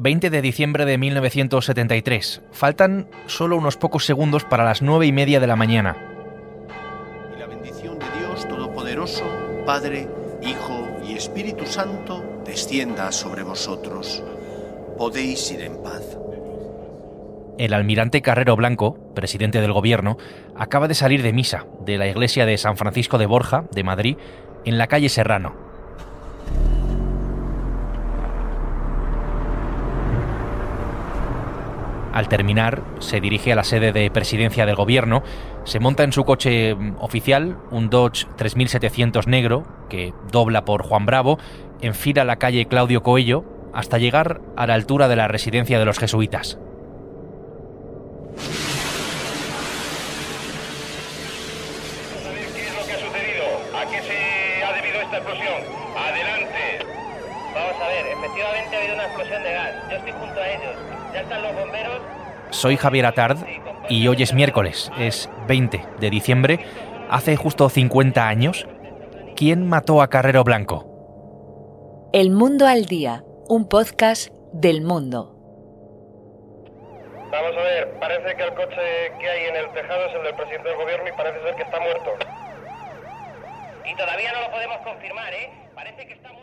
20 de diciembre de 1973. Faltan solo unos pocos segundos para las nueve y media de la mañana. Y la bendición de Dios Todopoderoso, Padre, Hijo y Espíritu Santo, descienda sobre vosotros. Podéis ir en paz. El almirante Carrero Blanco, presidente del gobierno, acaba de salir de misa de la iglesia de San Francisco de Borja, de Madrid, en la calle Serrano. Al terminar, se dirige a la sede de presidencia del gobierno, se monta en su coche mm, oficial, un Dodge 3700 negro, que dobla por Juan Bravo, enfila la calle Claudio Coello hasta llegar a la altura de la residencia de los jesuitas. ¿Qué es lo que ha sucedido? ¿A qué se ha debido esta explosión? Adelante. Vamos a ver, efectivamente ha habido una explosión de gas. Yo estoy junto a ellos. Ya están los bomberos. Soy Javier Atard y hoy es miércoles, es 20 de diciembre, hace justo 50 años. ¿Quién mató a Carrero Blanco? El Mundo al Día, un podcast del mundo. Vamos a ver, parece que el coche que hay en el tejado es el del presidente del gobierno y parece ser que está muerto. Y todavía no lo podemos confirmar, ¿eh? Parece que está muerto.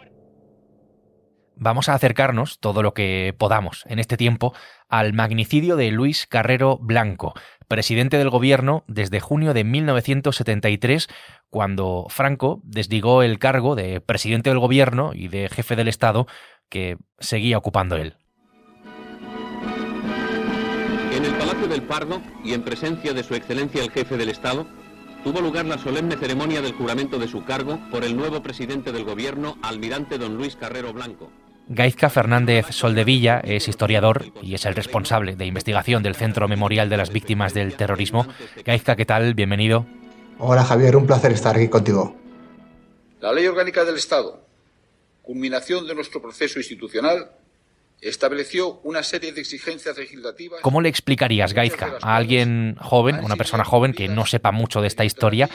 Vamos a acercarnos todo lo que podamos en este tiempo al magnicidio de Luis Carrero Blanco, presidente del gobierno desde junio de 1973, cuando Franco desligó el cargo de presidente del gobierno y de jefe del Estado que seguía ocupando él. En el Palacio del Pardo y en presencia de su excelencia el jefe del Estado, tuvo lugar la solemne ceremonia del juramento de su cargo por el nuevo presidente del gobierno, almirante don Luis Carrero Blanco. Gaizka Fernández Soldevilla es historiador y es el responsable de investigación del Centro Memorial de las Víctimas del Terrorismo. Gaizka, ¿qué tal? Bienvenido. Hola Javier, un placer estar aquí contigo. La Ley Orgánica del Estado, culminación de nuestro proceso institucional, estableció una serie de exigencias legislativas. ¿Cómo le explicarías, Gaizka, a alguien joven, una persona joven que no sepa mucho de esta historia,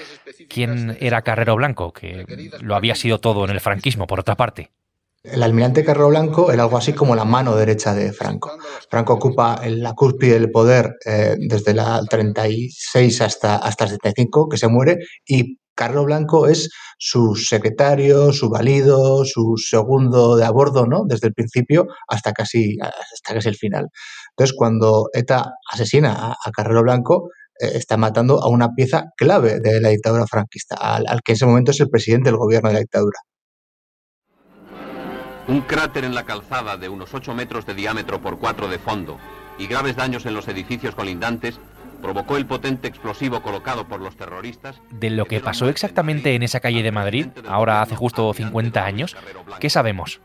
quién era Carrero Blanco, que lo había sido todo en el franquismo, por otra parte? El almirante Carrero Blanco era algo así como la mano derecha de Franco. Franco ocupa la cúspide del poder eh, desde la 36 hasta, hasta el 75, que se muere, y Carrero Blanco es su secretario, su valido, su segundo de a bordo, ¿no? Desde el principio hasta casi, hasta casi el final. Entonces, cuando ETA asesina a, a Blanco, eh, está matando a una pieza clave de la dictadura franquista, al que en ese momento es el presidente del gobierno de la dictadura. Un cráter en la calzada de unos 8 metros de diámetro por 4 de fondo y graves daños en los edificios colindantes provocó el potente explosivo colocado por los terroristas. De lo que pasó exactamente en esa calle de Madrid, ahora hace justo 50 años, ¿qué sabemos?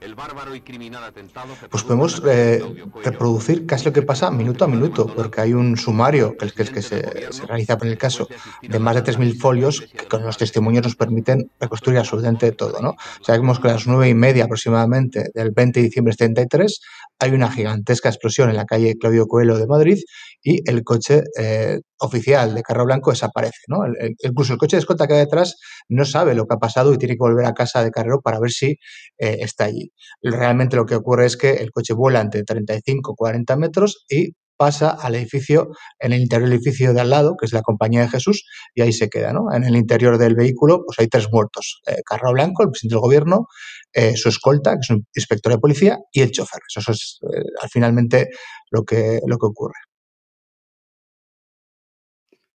El bárbaro y criminal atentado que Pues podemos eh, reproducir casi lo que pasa minuto a minuto, porque hay un sumario que es que, se, se realiza en el caso de más de 3.000 folios que con los testimonios nos permiten reconstruir absolutamente todo. ¿no? Sabemos que a las nueve y media aproximadamente del 20 de diciembre del 73 hay una gigantesca explosión en la calle Claudio Coelho de Madrid y el coche eh, oficial de Carro Blanco desaparece. ¿no? El- incluso el coche de escolta que hay detrás no sabe lo que ha pasado y tiene que volver a casa de Carrero para ver si eh, está allí. Realmente lo que ocurre es que el coche vuela entre 35 y 40 metros y pasa al edificio, en el interior del edificio de al lado, que es la Compañía de Jesús, y ahí se queda. ¿no? En el interior del vehículo pues hay tres muertos. Eh, Blanco, el presidente del gobierno, eh, su escolta, que es un inspector de policía, y el chofer. Eso es eh, al finalmente lo que, lo que ocurre.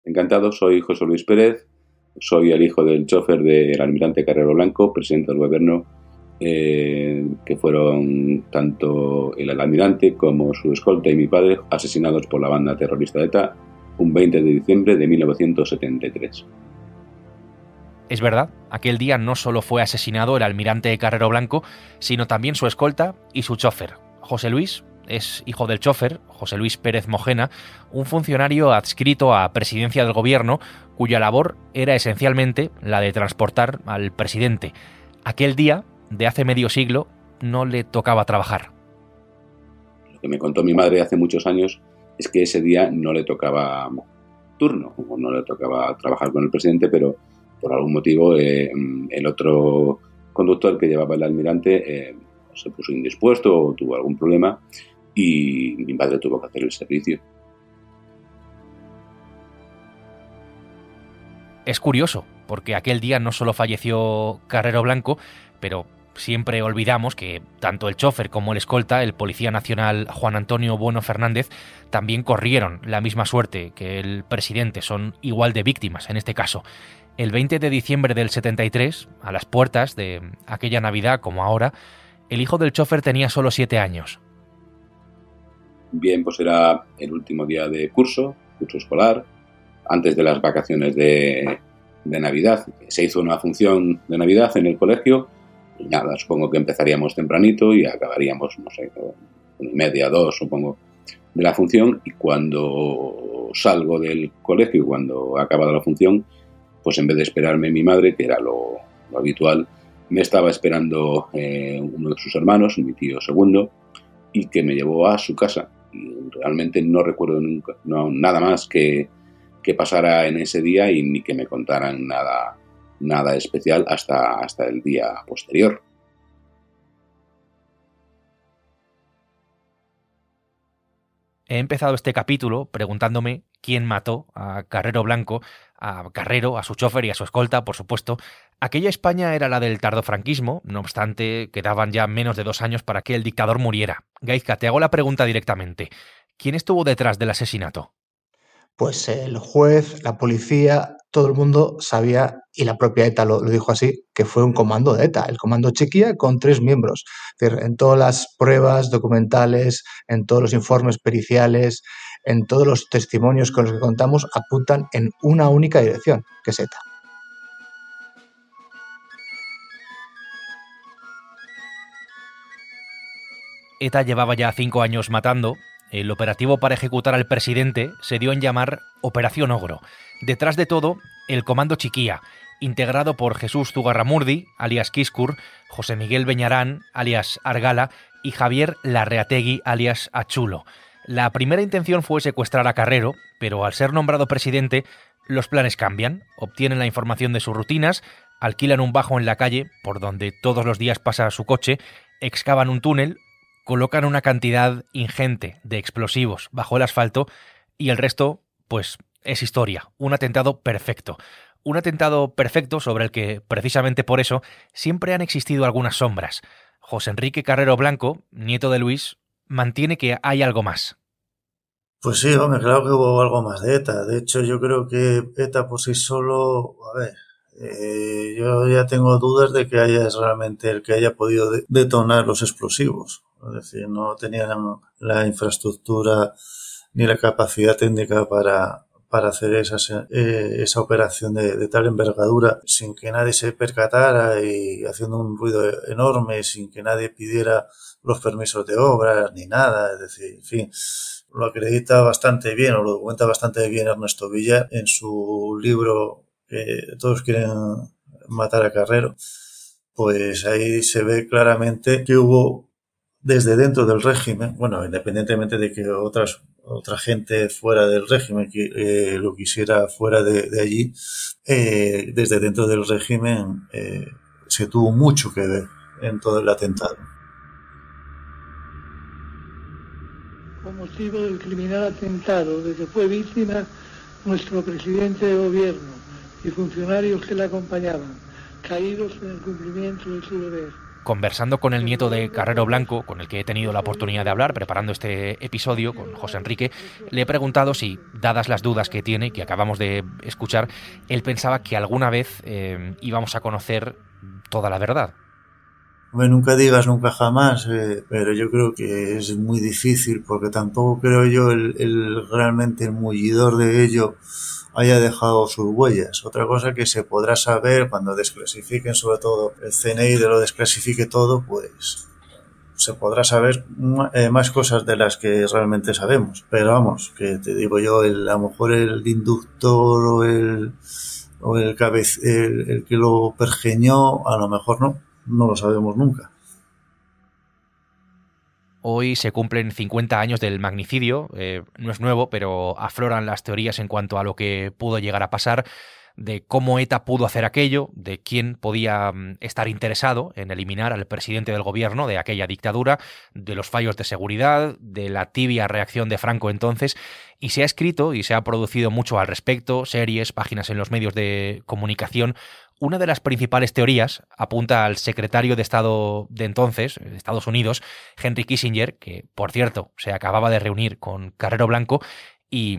Encantado, soy José Luis Pérez, soy el hijo del chofer del almirante Carrero Blanco, presidente del gobierno, eh, que fueron tanto el almirante como su escolta y mi padre asesinados por la banda terrorista ETA un 20 de diciembre de 1973. Es verdad, aquel día no solo fue asesinado el almirante Carrero Blanco, sino también su escolta y su chofer. José Luis es hijo del chofer, José Luis Pérez Mojena, un funcionario adscrito a presidencia del gobierno, cuya labor era esencialmente la de transportar al presidente. Aquel día, de hace medio siglo, no le tocaba trabajar. Lo que me contó mi madre hace muchos años es que ese día no le tocaba turno, o no le tocaba trabajar con el presidente, pero por algún motivo eh, el otro conductor que llevaba el almirante eh, se puso indispuesto o tuvo algún problema y mi padre tuvo que hacer el servicio. Es curioso, porque aquel día no solo falleció Carrero Blanco, pero siempre olvidamos que tanto el chofer como el escolta, el policía nacional Juan Antonio Bueno Fernández, también corrieron la misma suerte que el presidente, son igual de víctimas en este caso. El 20 de diciembre del 73, a las puertas de aquella Navidad como ahora, el hijo del chofer tenía solo siete años. Bien, pues era el último día de curso, curso escolar, antes de las vacaciones de, de Navidad. Se hizo una función de Navidad en el colegio y nada, supongo que empezaríamos tempranito y acabaríamos, no sé, una y media, dos, supongo, de la función. Y cuando salgo del colegio, cuando ha acabado la función, pues en vez de esperarme mi madre, que era lo, habitual, me estaba esperando eh, uno de sus hermanos, mi tío segundo, y que me llevó a su casa. Realmente no recuerdo nunca, nada más que, que pasara en ese día y ni que me contaran nada nada especial hasta, hasta el día posterior. He empezado este capítulo preguntándome quién mató a Carrero Blanco, a Carrero, a su chofer y a su escolta, por supuesto. Aquella España era la del tardofranquismo, no obstante, quedaban ya menos de dos años para que el dictador muriera. Gaizka, te hago la pregunta directamente. ¿Quién estuvo detrás del asesinato? Pues el juez, la policía, todo el mundo sabía, y la propia ETA lo, dijo así, que fue un comando de ETA, el comando Chequia con tres miembros. en todas las pruebas documentales, en todos los informes periciales, en todos los testimonios con los que contamos, apuntan en una única dirección, que es ETA. ETA llevaba ya cinco años matando el operativo para ejecutar al presidente se dio en llamar Operación Ogro. Detrás de todo, el Comando Chiquía, integrado por Jesús Zugarramurdi, alias Quiscur, José Miguel Beñarán, alias Argala, y Javier Larreategui, alias Achulo. La primera intención fue secuestrar a Carrero, pero al ser nombrado presidente, los planes cambian. Obtienen la información de sus rutinas, alquilan un bajo en la calle, por donde todos los días pasa su coche, excavan un túnel, colocan una cantidad ingente de explosivos bajo el asfalto y el resto, pues, es historia, un atentado perfecto. Un atentado perfecto sobre el que, precisamente por eso, siempre han existido algunas sombras. José Enrique Carrero Blanco, nieto de Luis, mantiene que hay algo más. Pues sí, hombre, claro que hubo algo más de ETA. De hecho, yo creo que ETA por sí solo, a ver, eh, yo ya tengo dudas de que haya realmente el que haya podido detonar los explosivos. Es decir, no tenían la infraestructura ni la capacidad técnica para, para hacer esa, eh, esa operación de, tal envergadura sin que nadie se percatara y haciendo un ruido enorme, sin que nadie pidiera los permisos de obra ni nada. Es decir, en fin, lo acredita bastante bien o lo documenta bastante bien Ernesto Villa en su libro que todos quieren matar a Carrero. Pues ahí se ve claramente que hubo desde dentro del régimen, bueno, independientemente de que otras, otra gente fuera del régimen eh, lo quisiera fuera de, allí, eh, desde dentro del régimen eh, se tuvo mucho que ver en todo el atentado. Con motivo del criminal atentado de que fue víctima nuestro presidente de gobierno y funcionarios que le acompañaban, caídos en el cumplimiento de su deber conversando con el nieto de Carrero Blanco, con el que he tenido la oportunidad de hablar preparando este episodio, con José Enrique, le he preguntado si, dadas las dudas que tiene, que acabamos de escuchar, él pensaba que alguna vez eh, íbamos a conocer toda la verdad. Nunca digas nunca jamás, eh, pero yo creo que es muy difícil porque tampoco creo yo el, el realmente el mullidor de ello haya dejado sus huellas. Otra cosa que se podrá saber cuando desclasifiquen, sobre todo el CNI de lo desclasifique todo, pues se podrá saber eh, más cosas de las que realmente sabemos. Pero vamos, que te digo yo, el, a lo mejor el inductor o el, o el, el, el que lo pergeñó, a lo mejor no, no lo sabemos nunca. Hoy se cumplen 50 años del magnicidio, eh, no es nuevo, pero afloran las teorías en cuanto a lo que pudo llegar a pasar. de cómo ETA pudo hacer aquello, de quién podía mm, estar interesado en eliminar al presidente del gobierno de aquella dictadura, de los fallos de seguridad, de la tibia reacción de Franco entonces, y se ha escrito y se ha producido mucho al respecto, series, páginas en los medios de comunicación. Una de las principales teorías apunta al secretario de Estado de entonces, de Estados Unidos, Henry Kissinger, que por cierto se acababa de reunir con Carrero Blanco, y,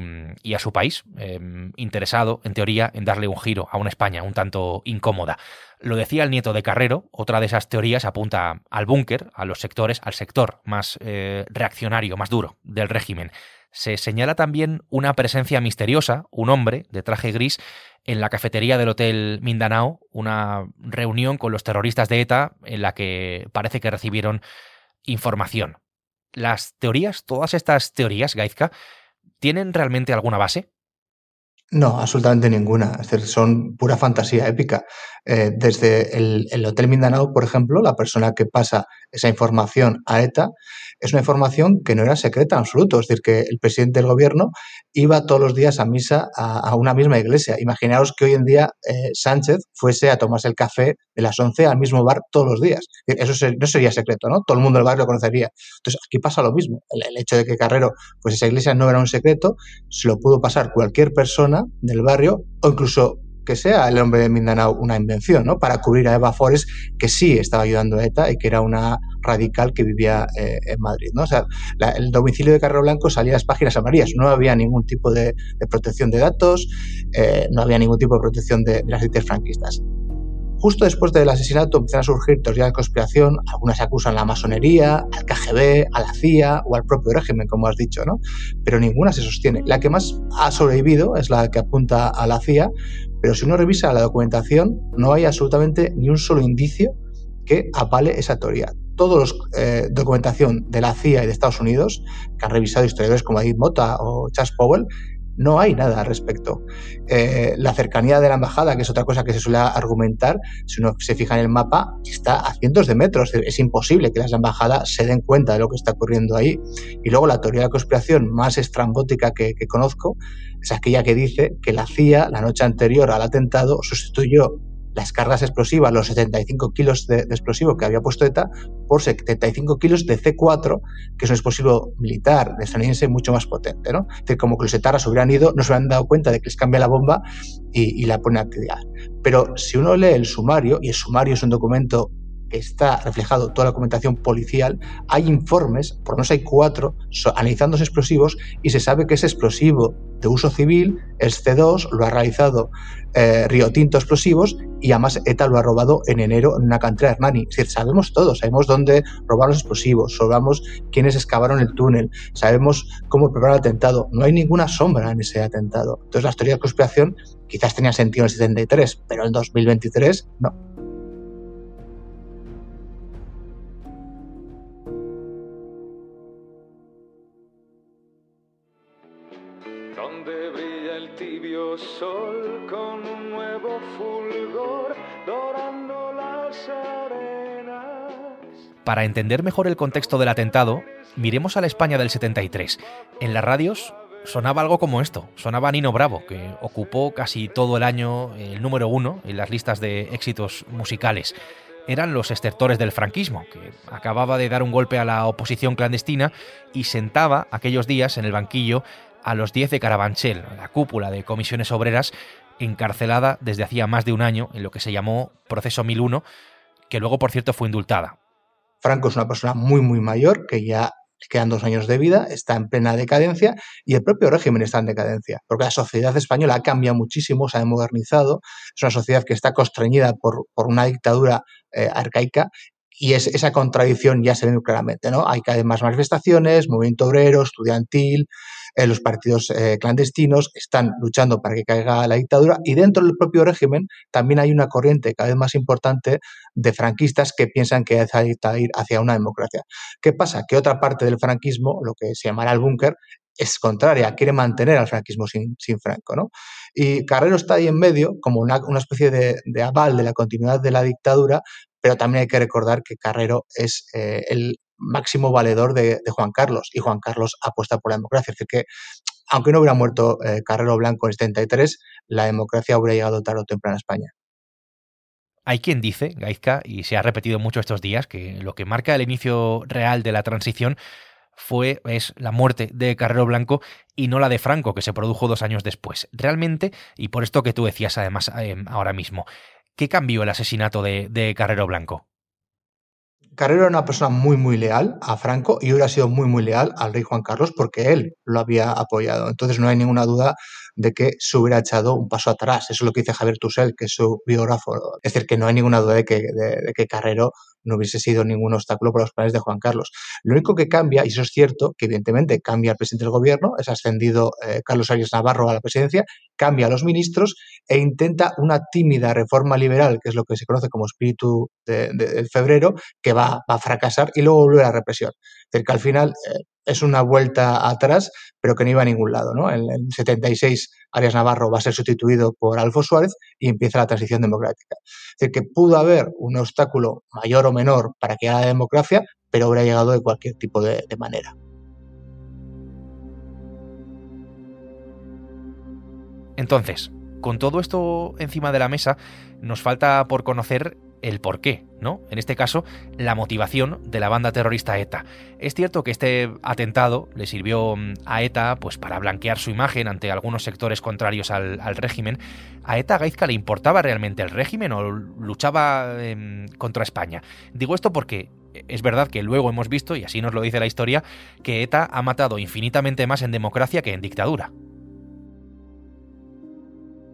a su país, em, interesado, en teoría, en darle un giro a una España un tanto incómoda. Lo decía el nieto de Carrero, otra de esas teorías apunta al búnker, a los sectores, al sector más eh, reaccionario, más duro del régimen. Se señala también una presencia misteriosa, un hombre de traje gris, en la cafetería del Hotel Mindanao, una reunión con los terroristas de ETA en la que parece que recibieron información. Las teorías, todas estas teorías, Gaizka, ¿tienen realmente alguna base? No, absolutamente ninguna. Es decir, son pura fantasía épica. Eh, desde el, el, Hotel Mindanao, por ejemplo, la persona que pasa esa información a ETA es una información que no era secreta en absoluto. Es decir, que el presidente del gobierno iba todos los días a misa a, una misma iglesia. Imaginaos que hoy en día eh, Sánchez fuese a tomarse el café de las 11 al mismo bar todos los días. Eso no sería secreto, ¿no? Todo el mundo del barrio lo conocería. Entonces, aquí pasa lo mismo. El hecho de que Carrero, pues esa iglesia no era un secreto, se lo pudo pasar cualquier persona del barrio o incluso que sea el hombre de Mindanao una invención, ¿no? Para cubrir a Eva Forest, que sí estaba ayudando a ETA y que era una radical que vivía eh, en Madrid, ¿no? O sea, el domicilio de Carrero Blanco salía a las páginas amarillas, no había ningún tipo de, protección de datos, eh, no había ningún tipo de protección de, las élites franquistas. Justo después del asesinato empiezan a surgir teorías de conspiración, algunas acusan a la masonería, al KGB, a la CIA o al propio régimen, como has dicho, ¿no? Pero ninguna se sostiene. La que más ha sobrevivido es la que apunta a la CIA, pero si uno revisa la documentación, no hay absolutamente ni un solo indicio que apale esa teoría. Toda la eh, documentación de la CIA y de Estados Unidos, que han revisado historiadores como Edith Mota o Charles Powell, no hay nada al respecto. Eh, la cercanía de la embajada, que es otra cosa que se suele argumentar, si uno se fija en el mapa, está a cientos de metros. Es imposible que las embajadas se den cuenta de lo que está ocurriendo ahí. Y luego la teoría de la conspiración más estrambótica que, que conozco es aquella que dice que la CIA, la noche anterior al atentado, sustituyó las cargas explosivas, los 75 kilos de, explosivo que había puesto ETA, por 75 kilos de C4, que es un explosivo militar de estadounidense mucho más potente. ¿no? Es como que los etarras hubieran ido, no se hubieran dado cuenta de que les cambia la bomba y, la pone a actividad. Pero si uno lee el sumario, y el sumario es un documento está reflejado toda la documentación policial, hay informes, por lo menos hay cuatro, analizando los explosivos y se sabe que ese explosivo de uso civil, es C2, lo ha realizado eh, Río Tinto Explosivos y además ETA lo ha robado en enero en una cantera de Hernani. Sabemos todo, sabemos dónde robaron los explosivos, sabemos quiénes excavaron el túnel, sabemos cómo preparar el atentado. No hay ninguna sombra en ese atentado. Entonces las teorías de conspiración quizás tenían sentido en el 73, pero en 2023 no. Entender mejor el contexto del atentado, miremos a la España del 73. En las radios sonaba algo como esto. Sonaba Nino Bravo, que ocupó casi todo el año el número uno en las listas de éxitos musicales. Eran los estertores del franquismo, que acababa de dar un golpe a la oposición clandestina y sentaba aquellos días en el banquillo a los 10 de Carabanchel, la cúpula de comisiones obreras, encarcelada desde hacía más de un año en lo que se llamó Proceso 1001, que luego, por cierto, fue indultada. Franco es una persona muy, muy mayor, que ya quedan dos años de vida, está en plena decadencia y el propio régimen está en decadencia, porque la sociedad española ha cambiado muchísimo, se ha modernizado, es una sociedad que está constreñida por, una dictadura eh, arcaica y es, esa contradicción ya se ve claramente, ¿no? Hay cada vez más manifestaciones, movimiento obrero, estudiantil, eh, los partidos eh, clandestinos están luchando para que caiga la dictadura y dentro del propio régimen también hay una corriente cada vez más importante de franquistas que piensan que que ir hacia una democracia. ¿Qué pasa? Que otra parte del franquismo, lo que se llamará el búnker, es contraria, quiere mantener al franquismo sin, Franco. ¿no? Y Carrero está ahí en medio como una, especie de, aval de la continuidad de la dictadura, pero también hay que recordar que Carrero es eh, el máximo valedor de, Juan Carlos y Juan Carlos apuesta por la democracia. Es decir, que aunque no hubiera muerto eh, Carrero Blanco en el 73, la democracia hubiera llegado tarde o temprano a España. Hay quien dice, Gaizka, y se ha repetido mucho estos días, que lo que marca el inicio real de la transición fue es la muerte de Carrero Blanco y no la de Franco, que se produjo dos años después. Realmente, y por esto que tú decías además eh, ahora mismo, ¿qué cambió el asesinato de, de Carrero Blanco? Carrero era una persona muy, muy leal a Franco y hubiera sido muy, muy leal al rey Juan Carlos porque él lo había apoyado. Entonces no hay ninguna duda de que se hubiera echado un paso atrás. Eso es lo que dice Javier Tussel, que es su biógrafo. Es decir, que no hay ninguna duda de que, de que Carrero no hubiese sido ningún obstáculo para los planes de Juan Carlos. Lo único que cambia, y eso es cierto, que evidentemente cambia el presidente del gobierno, es ascendido eh, Carlos Arias Navarro a la presidencia, cambia a los ministros e intenta una tímida reforma liberal, que es lo que se conoce como espíritu de, febrero, que va, a fracasar y luego vuelve a la represión. Es decir, que al final eh, es una vuelta atrás, pero que no iba a ningún lado. ¿no? En el 76 Arias Navarro va a ser sustituido por Alfonso Suárez y empieza la transición democrática. Es decir, que pudo haber un obstáculo mayor o menor para que haya la democracia, pero habría llegado de cualquier tipo de manera. Entonces, con todo esto encima de la mesa, nos falta por conocer el por qué, ¿no? En este caso, la motivación de la banda terrorista ETA. Es cierto que este atentado le sirvió mm, a ETA pues, para blanquear su imagen ante algunos sectores contrarios al, régimen. ¿A ETA Gaizka le importaba realmente el régimen o luchaba em, contra España? Digo esto porque es verdad que luego hemos visto, y así nos lo dice la historia, que ETA ha matado infinitamente más en democracia que en dictadura.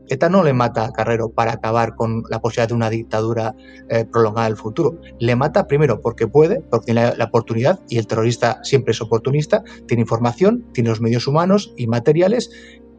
ETA no le mata a Carrero para acabar con la posibilidad de una dictadura eh, prolongada en el futuro. Le mata primero porque puede, porque tiene la, oportunidad, y el terrorista siempre es oportunista, tiene información, tiene los medios humanos y materiales.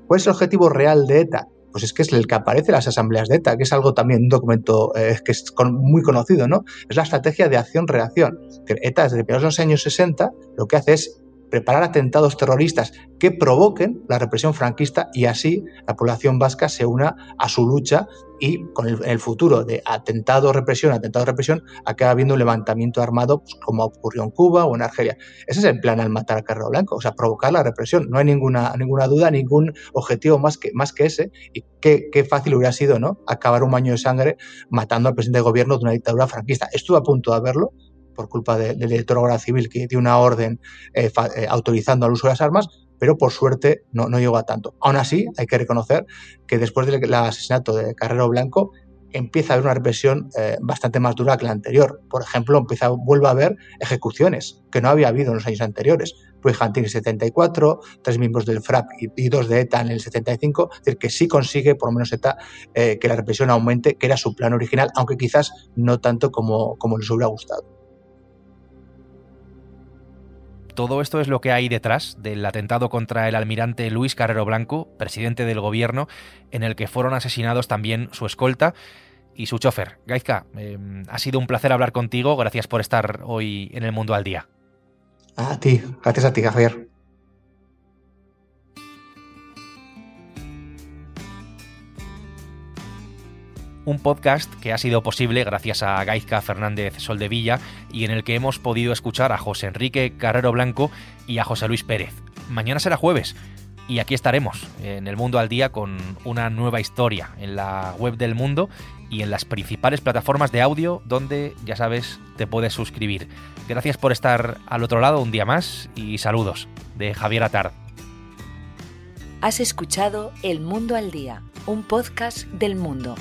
¿Cuál es el objetivo real de ETA? Pues es que es el que aparece en las asambleas de ETA, que es algo también, un documento eh, que es muy conocido, ¿no? Es la estrategia de acción-reacción. ETA desde los años 60 lo que hace es preparar atentados terroristas que provoquen la represión franquista y así la población vasca se una a su lucha y con el, futuro de atentado represión, atentado represión, acaba habiendo un levantamiento armado pues, como ocurrió en Cuba o en Argelia. Ese es el plan al matar a Carrero Blanco, o sea, provocar la represión. No hay ninguna, ninguna duda, ningún objetivo más que, más que ese. Y qué, qué fácil hubiera sido, ¿no? Acabar un baño de sangre matando al presidente de gobierno de una dictadura franquista. Estuvo a punto de haberlo, por culpa del director de Guardia Civil que dio una orden eh, eh, autorizando el uso de las armas, pero por suerte no, no llegó a tanto. Aún así, hay que reconocer que después del asesinato de Carrero Blanco, empieza a haber una represión eh, bastante más dura que la anterior. Por ejemplo, empieza, vuelve a haber ejecuciones que no había habido en los años anteriores. Ruiz Jantín en el 74, tres miembros del FRAP y, dos de ETA en el 75, es decir, que sí consigue, por lo menos ETA, que la represión aumente, que era su plan original, aunque quizás no tanto como, como les hubiera gustado. Todo esto es lo que hay detrás del atentado contra el almirante Luis Carrero Blanco, presidente del gobierno, en el que fueron asesinados también su escolta y su chofer. Gaizka, em, ha sido un placer hablar contigo. Gracias por estar hoy en el Mundo al Día. A ti, gracias a ti, Javier. Un podcast que ha sido posible gracias a Gaizka Fernández Soldevilla y en el que hemos podido escuchar a José Enrique Carrero Blanco y a José Luis Pérez. Mañana será jueves y aquí estaremos en el Mundo al Día con una nueva historia en la web del mundo y en las principales plataformas de audio donde, ya sabes, te puedes suscribir. Gracias por estar al otro lado un día más y saludos de Javier Atard. Has escuchado El Mundo al Día, un podcast del mundo